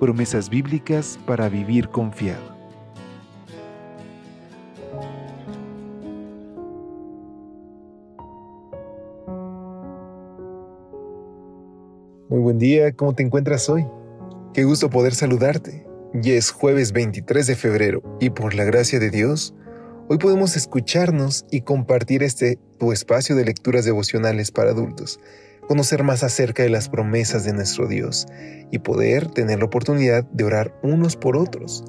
Promesas bíblicas para vivir confiado. Muy buen día, ¿cómo te encuentras hoy? Qué gusto poder saludarte. Ya es jueves 23 de febrero y por la gracia de Dios, hoy podemos escucharnos y compartir este tu espacio de lecturas devocionales para adultos, conocer más acerca de las promesas de nuestro Dios y poder tener la oportunidad de orar unos por otros.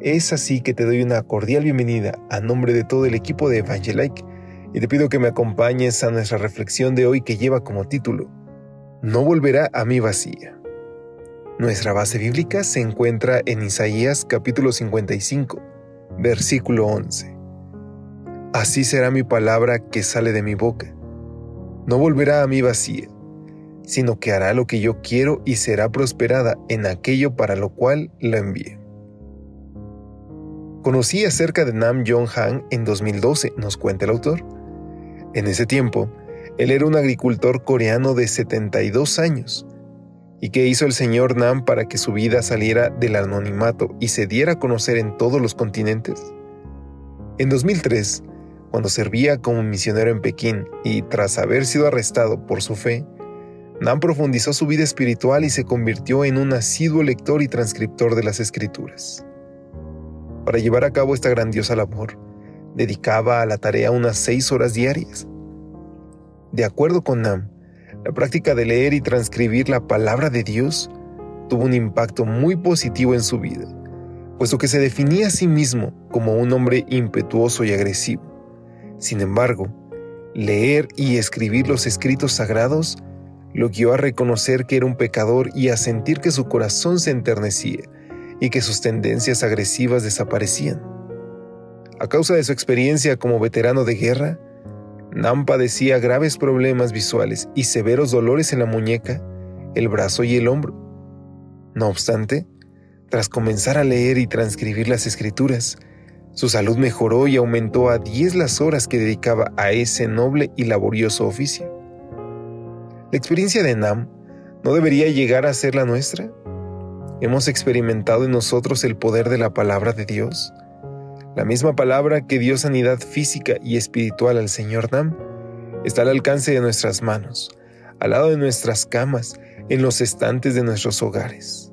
Es así que te doy una cordial bienvenida a nombre de todo el equipo de Evangelike y te pido que me acompañes a nuestra reflexión de hoy que lleva como título no volverá a mí vacía. Nuestra base bíblica se encuentra en Isaías capítulo 55, versículo 11. Así será mi palabra que sale de mi boca. No volverá a mí vacía, sino que hará lo que yo quiero y será prosperada en aquello para lo cual la envié. Conocí acerca de Nam Jong Han en 2012, nos cuenta el autor. En ese tiempo, él era un agricultor coreano de 72 años. ¿Y qué hizo el señor Nam para que su vida saliera del anonimato y se diera a conocer en todos los continentes? En 2003, cuando servía como misionero en Pekín y tras haber sido arrestado por su fe, Nam profundizó su vida espiritual y se convirtió en un asiduo lector y transcriptor de las escrituras. Para llevar a cabo esta grandiosa labor, dedicaba a la tarea unas seis horas diarias de acuerdo con Nam, la práctica de leer y transcribir la palabra de Dios tuvo un impacto muy positivo en su vida, puesto que se definía a sí mismo como un hombre impetuoso y agresivo. Sin embargo, leer y escribir los escritos sagrados lo guió a reconocer que era un pecador y a sentir que su corazón se enternecía y que sus tendencias agresivas desaparecían. A causa de su experiencia como veterano de guerra, Nam padecía graves problemas visuales y severos dolores en la muñeca, el brazo y el hombro. No obstante, tras comenzar a leer y transcribir las escrituras, su salud mejoró y aumentó a 10 las horas que dedicaba a ese noble y laborioso oficio. La experiencia de Nam no debería llegar a ser la nuestra. Hemos experimentado en nosotros el poder de la palabra de Dios la misma palabra que dio sanidad física y espiritual al Señor Nam está al alcance de nuestras manos, al lado de nuestras camas, en los estantes de nuestros hogares.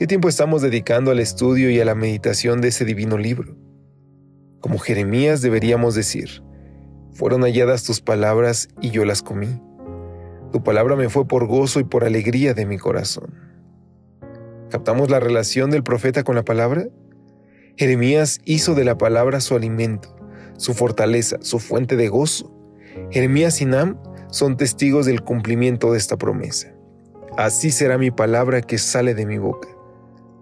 ¿Qué tiempo estamos dedicando al estudio y a la meditación de ese divino libro? Como Jeremías deberíamos decir, fueron halladas tus palabras y yo las comí. Tu palabra me fue por gozo y por alegría de mi corazón. ¿Captamos la relación del profeta con la palabra? Jeremías hizo de la palabra su alimento, su fortaleza, su fuente de gozo. Jeremías y Nam son testigos del cumplimiento de esta promesa. Así será mi palabra que sale de mi boca.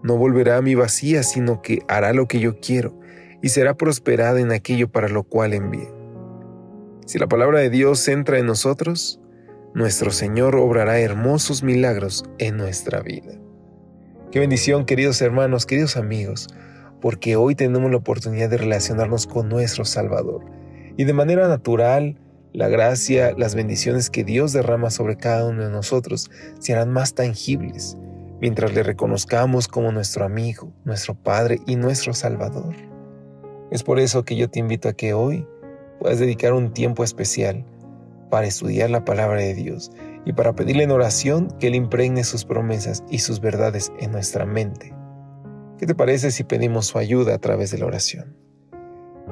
No volverá a mi vacía, sino que hará lo que yo quiero y será prosperada en aquello para lo cual envié. Si la palabra de Dios entra en nosotros, nuestro Señor obrará hermosos milagros en nuestra vida. Qué bendición, queridos hermanos, queridos amigos porque hoy tenemos la oportunidad de relacionarnos con nuestro Salvador. Y de manera natural, la gracia, las bendiciones que Dios derrama sobre cada uno de nosotros serán más tangibles mientras le reconozcamos como nuestro amigo, nuestro Padre y nuestro Salvador. Es por eso que yo te invito a que hoy puedas dedicar un tiempo especial para estudiar la palabra de Dios y para pedirle en oración que Él impregne sus promesas y sus verdades en nuestra mente ¿Qué te parece si pedimos su ayuda a través de la oración?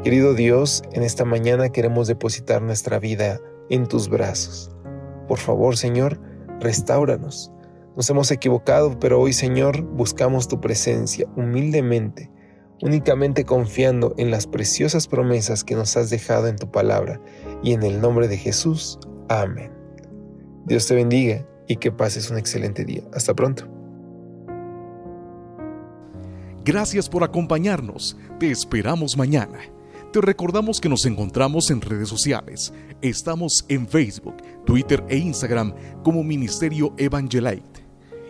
Querido Dios, en esta mañana queremos depositar nuestra vida en tus brazos. Por favor, Señor, restauranos. Nos hemos equivocado, pero hoy, Señor, buscamos tu presencia humildemente, únicamente confiando en las preciosas promesas que nos has dejado en tu palabra. Y en el nombre de Jesús, amén. Dios te bendiga y que pases un excelente día. Hasta pronto. Gracias por acompañarnos. Te esperamos mañana. Te recordamos que nos encontramos en redes sociales. Estamos en Facebook, Twitter e Instagram como Ministerio Evangelite.